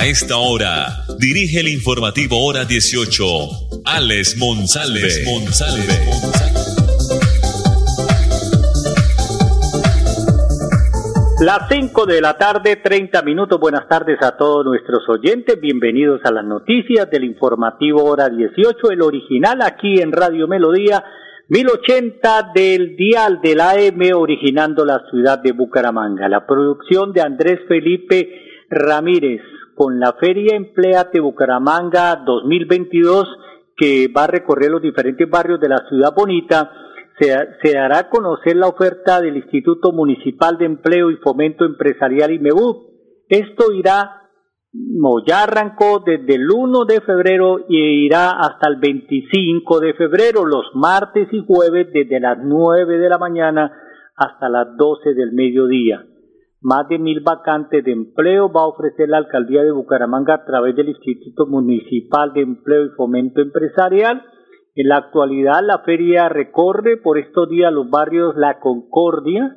A esta hora, dirige el informativo Hora 18, Alex Monsalve. Las 5 de la tarde, 30 minutos. Buenas tardes a todos nuestros oyentes. Bienvenidos a las noticias del informativo Hora 18, el original aquí en Radio Melodía 1080 del dial del AM, originando la ciudad de Bucaramanga. La producción de Andrés Felipe Ramírez con la Feria Empleate Bucaramanga 2022 que va a recorrer los diferentes barrios de la ciudad bonita se, dará a conocer la oferta del Instituto Municipal de Empleo y Fomento Empresarial IMEU. Esto irá, no, ya arrancó desde el 1 de febrero y irá hasta el 25 de febrero, los martes y jueves desde las 9 de la mañana hasta las 12 del mediodía. Más de mil vacantes de empleo va a ofrecer la alcaldía de Bucaramanga a través del Instituto Municipal de Empleo y Fomento Empresarial en la actualidad la feria recorre por estos días los barrios La Concordia,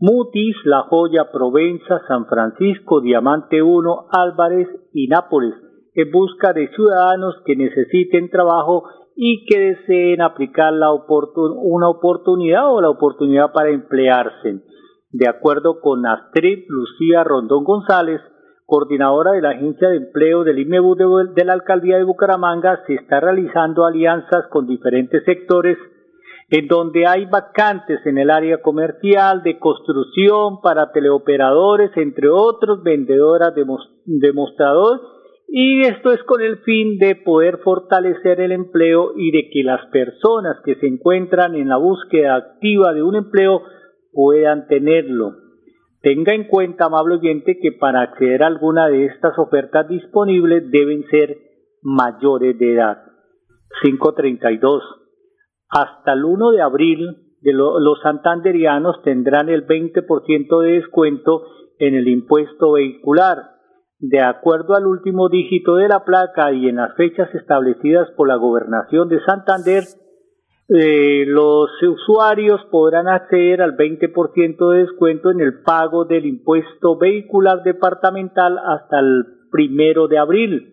Mutis, La Joya, Provenza, San Francisco, Diamante 1, Álvarez y Nápoles, en busca de ciudadanos que necesiten trabajo y que deseen aplicar una oportunidad o la oportunidad para emplearse. De acuerdo con Astrid Lucía Rondón González, coordinadora de la Agencia de Empleo del IMEBU de, la Alcaldía de Bucaramanga, se está realizando alianzas con diferentes sectores en donde hay vacantes en el área comercial, de construcción, para teleoperadores, entre otros, vendedoras de, demostrador, y esto es con el fin de poder fortalecer el empleo y de que las personas que se encuentran en la búsqueda activa de un empleo puedan tenerlo. Tenga en cuenta, amable oyente, que para acceder a alguna de estas ofertas disponibles deben ser mayores de edad. 532. Hasta el 1 de abril, los santanderianos tendrán el 20% de descuento en el impuesto vehicular. De acuerdo al último dígito de la placa y en las fechas establecidas por la Gobernación de Santander, eh, los usuarios podrán acceder al 20% de descuento en el pago del impuesto vehicular departamental hasta el primero de abril.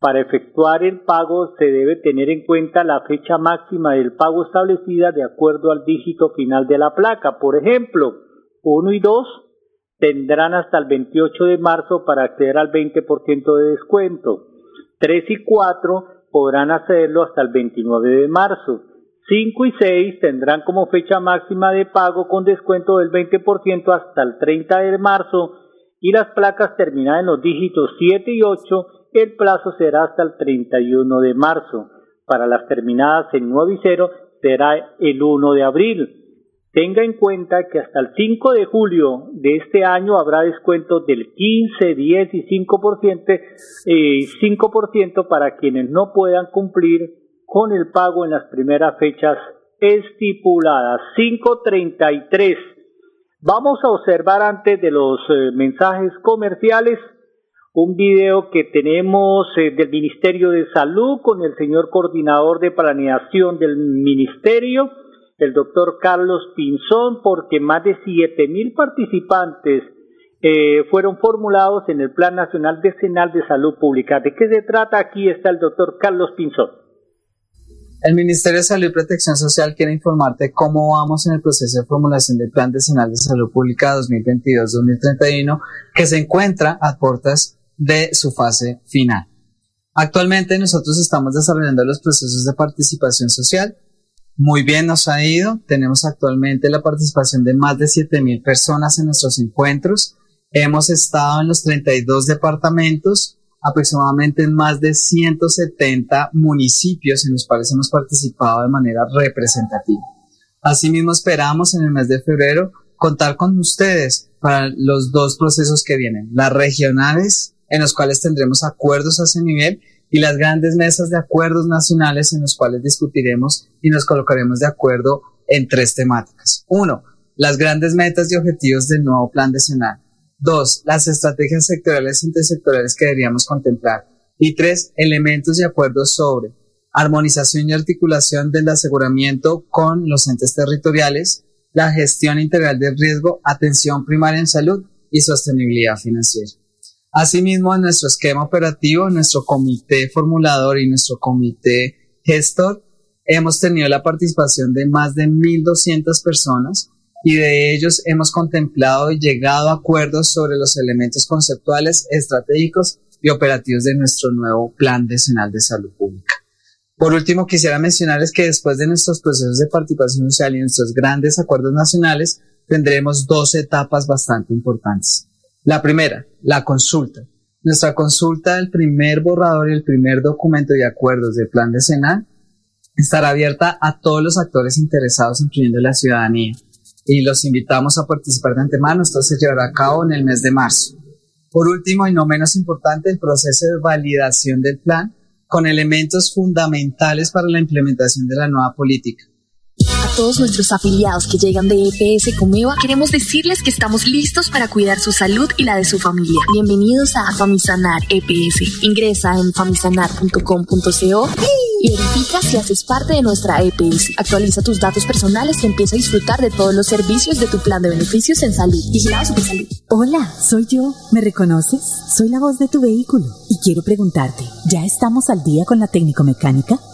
Para efectuar el pago se debe tener en cuenta la fecha máxima del pago establecida de acuerdo al dígito final de la placa. Por ejemplo, 1 y 2 tendrán hasta el 28 de marzo para acceder al 20% de descuento. 3 y 4 podrán hacerlo hasta el 29 de marzo. 5 y 6 tendrán como fecha máxima de pago con descuento del 20% hasta el 30 de marzo y las placas terminadas en los dígitos 7 y 8 el plazo será hasta el 31 de marzo. Para las terminadas en 9 y 0 será el 1 de abril. Tenga en cuenta que hasta el 5 de julio de este año habrá descuentos del 15, 10 y 5%, eh, 5% para quienes no puedan cumplir con el pago en las primeras fechas estipuladas. 533. Vamos a observar antes de los eh, mensajes comerciales un video que tenemos eh, del Ministerio de Salud con el señor coordinador de planeación del Ministerio, el doctor Carlos Pinzón, porque más de siete mil participantes eh, fueron formulados en el Plan Nacional Decenal de Salud Pública. ¿De qué se trata? Aquí está el doctor Carlos Pinzón. El Ministerio de Salud y Protección Social quiere informarte cómo vamos en el proceso de formulación del Plan Decenal de Salud Pública 2022-2031 que se encuentra a puertas de su fase final. Actualmente nosotros estamos desarrollando los procesos de participación social. Muy bien nos ha ido. Tenemos actualmente la participación de más de 7.000 personas en nuestros encuentros. Hemos estado en los 32 departamentos aproximadamente en más de 170 municipios en los cuales hemos participado de manera representativa. Asimismo, esperamos en el mes de febrero contar con ustedes para los dos procesos que vienen, las regionales en los cuales tendremos acuerdos a ese nivel y las grandes mesas de acuerdos nacionales en los cuales discutiremos y nos colocaremos de acuerdo en tres temáticas. Uno, las grandes metas y objetivos del nuevo plan decenal. Dos, las estrategias sectoriales e intersectoriales que deberíamos contemplar. Y tres, elementos y acuerdos sobre armonización y articulación del aseguramiento con los entes territoriales, la gestión integral del riesgo, atención primaria en salud y sostenibilidad financiera. Asimismo, en nuestro esquema operativo, nuestro comité formulador y nuestro comité gestor, hemos tenido la participación de más de 1.200 personas y de ellos hemos contemplado y llegado a acuerdos sobre los elementos conceptuales, estratégicos y operativos de nuestro nuevo Plan Decenal de Salud Pública. Por último, quisiera mencionarles que después de nuestros procesos de participación social y nuestros grandes acuerdos nacionales, tendremos dos etapas bastante importantes. La primera, la consulta. Nuestra consulta del primer borrador y el primer documento de acuerdos del plan decenal estará abierta a todos los actores interesados, incluyendo la ciudadanía. Y los invitamos a participar de antemano. Esto se llevará a cabo en el mes de marzo. Por último, y no menos importante, el proceso de validación del plan con elementos fundamentales para la implementación de la nueva política todos nuestros afiliados que llegan de EPS Comeva, queremos decirles que estamos listos para cuidar su salud y la de su familia. Bienvenidos a Famisanar EPS. Ingresa en famisanar.com.co y verifica si haces parte de nuestra EPS. Actualiza tus datos personales y empieza a disfrutar de todos los servicios de tu plan de beneficios en salud. Vigilado Salud. Hola, soy yo. ¿Me reconoces? Soy la voz de tu vehículo y quiero preguntarte, ¿ya estamos al día con la técnico mecánica?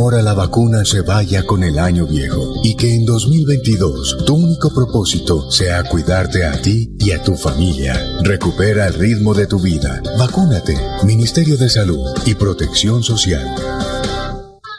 Que el temor a la vacuna se vaya con el año viejo y que en 2022 tu único propósito sea cuidarte a ti y a tu familia. Recupera el ritmo de tu vida. Vacúnate. Ministerio de Salud y Protección Social.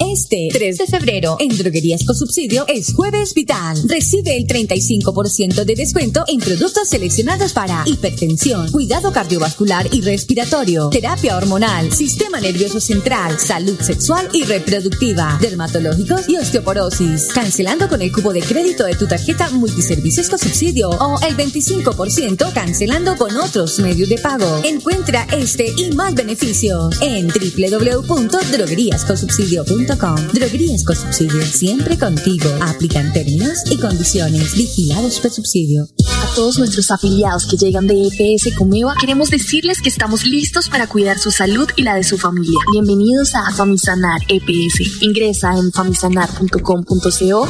Este 3 de febrero en Droguerías con Subsidio es Jueves Vital. Recibe el 35% de descuento en productos seleccionados para hipertensión, cuidado cardiovascular y respiratorio, terapia hormonal, sistema nervioso central, salud sexual y reproductiva, dermatológicos y osteoporosis. Cancelando con el cupo de crédito de tu tarjeta Multiservicios con Subsidio o el 25% cancelando con otros medios de pago. Encuentra este y más beneficios en www.drogueríasconsubsidio.com Droguerías con subsidio, siempre contigo. Aplican términos y condiciones. Vigilados por subsidio. A todos nuestros afiliados que llegan de EPS Comeva, queremos decirles que estamos listos para cuidar su salud y la de su familia. Bienvenidos a Famisanar EPS. Ingresa en famisanar.com.co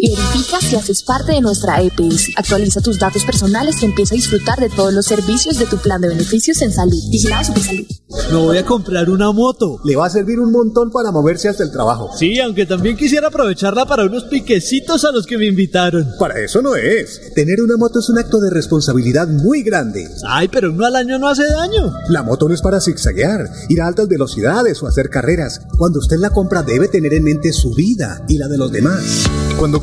y verifica si haces parte de nuestra EPS. Actualiza tus datos personales y empieza a disfrutar de todos los servicios de tu plan de beneficios en salud. Vigilado Salud. Me voy a comprar una moto. Le va a servir un montón para moverse hasta el trabajo. Sí, aunque también quisiera aprovecharla para unos piquecitos a los que me invitaron. Para eso no es. Tener una moto es un acto de responsabilidad muy grande. Ay, pero uno al año no hace daño. La moto no es para zigzaguear, ir a altas velocidades o hacer carreras. Cuando usted la compra debe tener en mente su vida y la de los demás. Cuando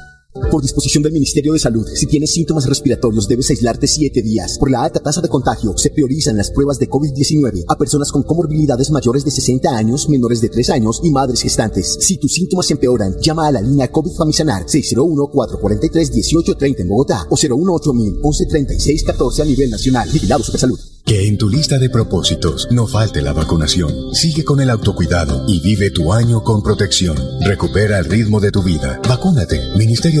Por disposición del Ministerio de Salud, si tienes síntomas respiratorios debes aislarte 7 días. Por la alta tasa de contagio, se priorizan las pruebas de COVID-19 a personas con comorbilidades mayores de 60 años, menores de 3 años y madres gestantes. Si tus síntomas empeoran, llama a la línea COVID Famisanar 601-443-1830 en Bogotá o 018 1136 14 a nivel nacional. Vigilado Supersalud. Que en tu lista de propósitos no falte la vacunación. Sigue con el autocuidado y vive tu año con protección. Recupera el ritmo de tu vida. Vacúnate. Ministerio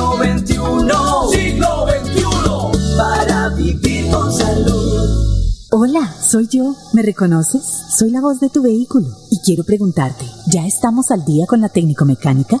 Siglo XXI. Siglo XXI. Para vivir con salud. Hola, soy yo. ¿Me reconoces? Soy la voz de tu vehículo y quiero preguntarte, ¿ya estamos al día con la técnico-mecánica?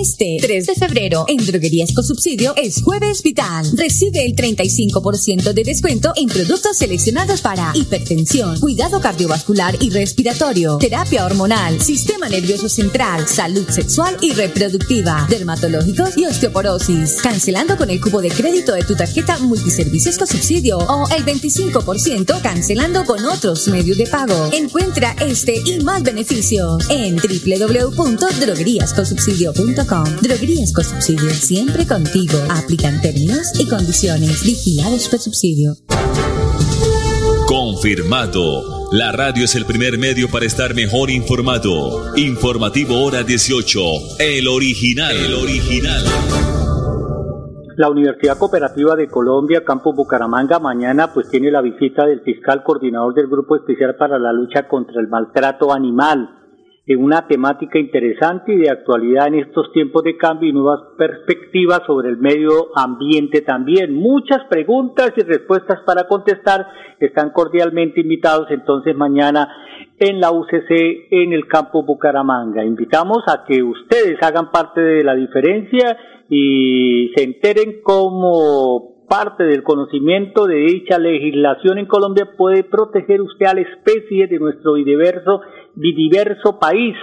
Este 3 de febrero en Droguerías con Subsidio es Jueves Vital. Recibe el 35% de descuento en productos seleccionados para hipertensión, cuidado cardiovascular y respiratorio, terapia hormonal, sistema nervioso central, salud sexual y reproductiva, dermatológicos y osteoporosis. Cancelando con el cupo de crédito de tu tarjeta Multiservicios con Subsidio o el 25% cancelando con otros medios de pago. Encuentra este y más beneficios en www.drogueríasconsubsidio.com. Droguerías con Subsidio, siempre contigo. Aplican términos y condiciones. Vigilados por subsidio. Confirmado. La radio es el primer medio para estar mejor informado. Informativo Hora 18. El original. El original. La Universidad Cooperativa de Colombia, Campus Bucaramanga, mañana pues tiene la visita del fiscal coordinador del Grupo Especial para la Lucha contra el Maltrato Animal, en una temática interesante y de actualidad en estos tiempos de cambio y nuevas perspectivas sobre el medio ambiente también. Muchas preguntas y respuestas para contestar. Están cordialmente invitados entonces mañana en la UCC en el Campus Bucaramanga. Invitamos a que ustedes hagan parte de la diferencia y se enteren cómo parte del conocimiento de dicha legislación en Colombia puede proteger usted a la especie de nuestro diverso, diverso país.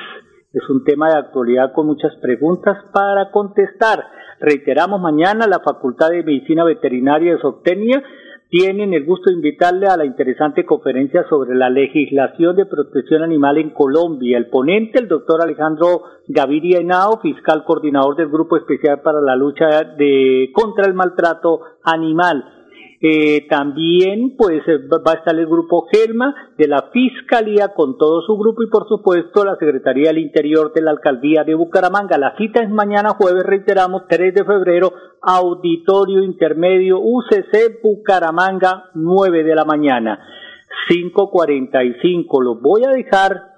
Es un tema de actualidad con muchas preguntas para contestar. Reiteramos mañana la Facultad de Medicina Veterinaria de Soctenia tienen el gusto de invitarle a la interesante conferencia sobre la legislación de protección animal en Colombia. El ponente, el doctor Alejandro Gaviria Henao, fiscal coordinador del Grupo Especial para la Lucha de, contra el Maltrato Animal. Eh, también pues eh, va a estar el grupo Gelma de la Fiscalía con todo su grupo y por supuesto la Secretaría del Interior de la Alcaldía de Bucaramanga. La cita es mañana jueves, reiteramos, 3 de febrero, Auditorio Intermedio UCC Bucaramanga, 9 de la mañana. 5.45. Los voy a dejar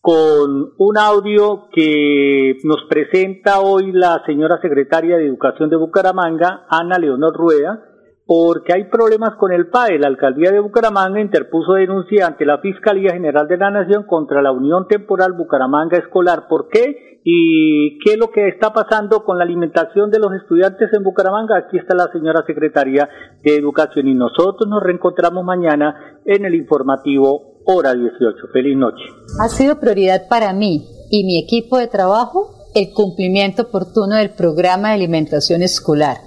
con un audio que nos presenta hoy la señora secretaria de Educación de Bucaramanga, Ana Leonor Rueda, porque hay problemas con el PAE. La alcaldía de Bucaramanga interpuso denuncia ante la Fiscalía General de la Nación contra la Unión Temporal Bucaramanga Escolar. ¿Por qué? ¿Y qué es lo que está pasando con la alimentación de los estudiantes en Bucaramanga? Aquí está la señora secretaria de Educación y nosotros nos reencontramos mañana en el informativo Hora 18. Feliz noche. Ha sido prioridad para mí y mi equipo de trabajo el cumplimiento oportuno del programa de alimentación escolar.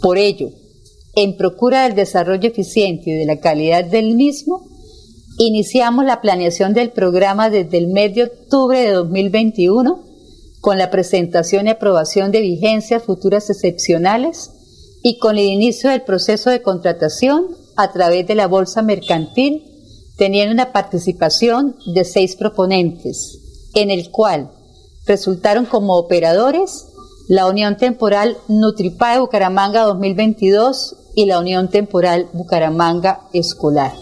Por ello, en procura del desarrollo eficiente y de la calidad del mismo, iniciamos la planeación del programa desde el mes de octubre de 2021 con la presentación y aprobación de vigencias futuras excepcionales y con el inicio del proceso de contratación a través de la bolsa mercantil, teniendo una participación de seis proponentes, en el cual resultaron como operadores la Unión Temporal Nutripae Bucaramanga 2022 y la Unión Temporal Bucaramanga Escolar.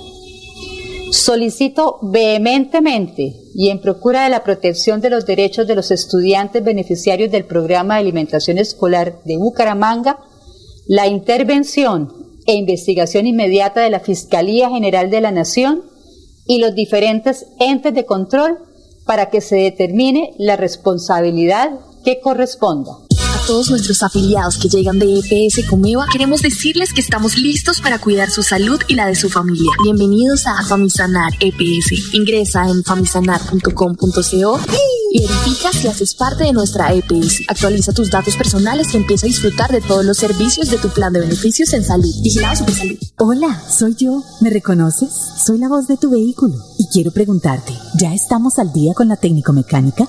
Solicito vehementemente y en procura de la protección de los derechos de los estudiantes beneficiarios del programa de alimentación escolar de Bucaramanga la intervención e investigación inmediata de la Fiscalía General de la Nación y los diferentes entes de control para que se determine la responsabilidad que corresponda todos nuestros afiliados que llegan de EPS Comeva, queremos decirles que estamos listos para cuidar su salud y la de su familia. Bienvenidos a Famisanar EPS. Ingresa en famisanar.com.co y verifica si haces parte de nuestra EPS. Actualiza tus datos personales y empieza a disfrutar de todos los servicios de tu plan de beneficios en salud. Vigilado Salud. Hola, soy yo. ¿Me reconoces? Soy la voz de tu vehículo y quiero preguntarte, ¿ya estamos al día con la técnico mecánica?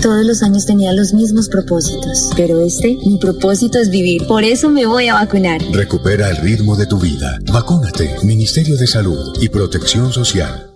Todos los años tenía los mismos propósitos, pero este, mi propósito es vivir. Por eso me voy a vacunar. Recupera el ritmo de tu vida. Vacúnate. Ministerio de Salud y Protección Social.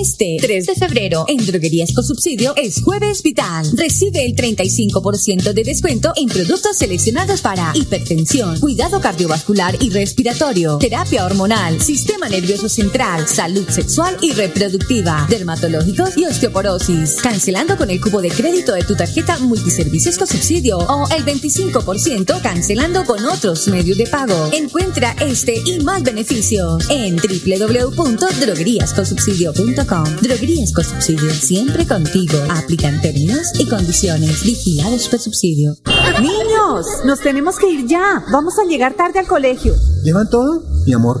Este 3 de febrero en Droguerías con Subsidio es Jueves Vital. Recibe el 35% de descuento en productos seleccionados para hipertensión, cuidado cardiovascular y respiratorio, terapia hormonal, sistema nervioso central, salud sexual y reproductiva, dermatológicos y osteoporosis. Cancelando con el cubo de crédito de tu tarjeta Multiservicios con Subsidio o el 25% cancelando con otros medios de pago. Encuentra este y más beneficios en www.drogueríasconsubsidio.com. Droguerías con Subsidio, siempre contigo. Aplican términos y condiciones. Vigilados por subsidio. Niños, nos tenemos que ir ya. Vamos a llegar tarde al colegio. ¿Llevan todo? Mi amor,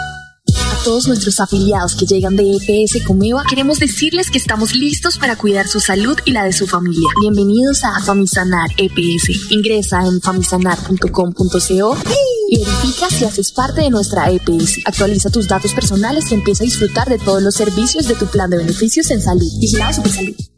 Todos nuestros afiliados que llegan de EPS Comeva, queremos decirles que estamos listos para cuidar su salud y la de su familia. Bienvenidos a Famisanar EPS. Ingresa en famisanar.com.co y verifica si haces parte de nuestra EPS. Actualiza tus datos personales y empieza a disfrutar de todos los servicios de tu plan de beneficios en salud. Vigilado Supersalud.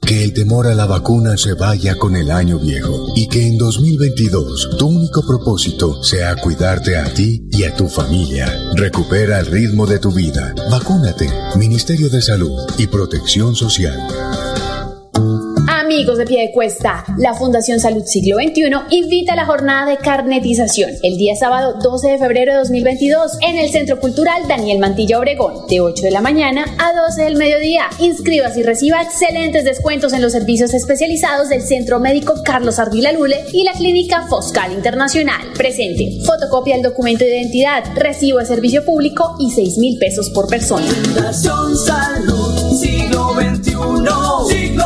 Que el temor a la vacuna se vaya con el año viejo y que en 2022 tu único propósito sea cuidarte a ti y a tu familia. Recupera el ritmo de tu vida. Vacúnate. Ministerio de Salud y Protección Social. Amigos de pie de cuesta, la Fundación Salud Siglo XXI invita a la jornada de carnetización el día sábado 12 de febrero de 2022 en el Centro Cultural Daniel Mantilla Obregón, de 8 de la mañana a 12 del mediodía. Inscríbase y reciba excelentes descuentos en los servicios especializados del Centro Médico Carlos Ardila Lule y la Clínica Foscal Internacional. Presente, fotocopia del documento de identidad, recibo de servicio público y 6 mil pesos por persona. Fundación Salud, siglo XXI, siglo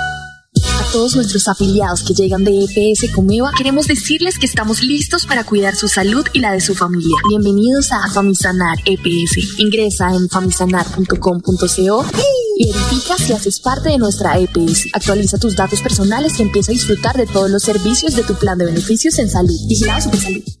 Todos nuestros afiliados que llegan de EPS Comeva, queremos decirles que estamos listos para cuidar su salud y la de su familia. Bienvenidos a Famisanar EPS. Ingresa en famisanar.com.co y verifica si haces parte de nuestra EPS. Actualiza tus datos personales y empieza a disfrutar de todos los servicios de tu plan de beneficios en salud. Vigilado Supersalud. A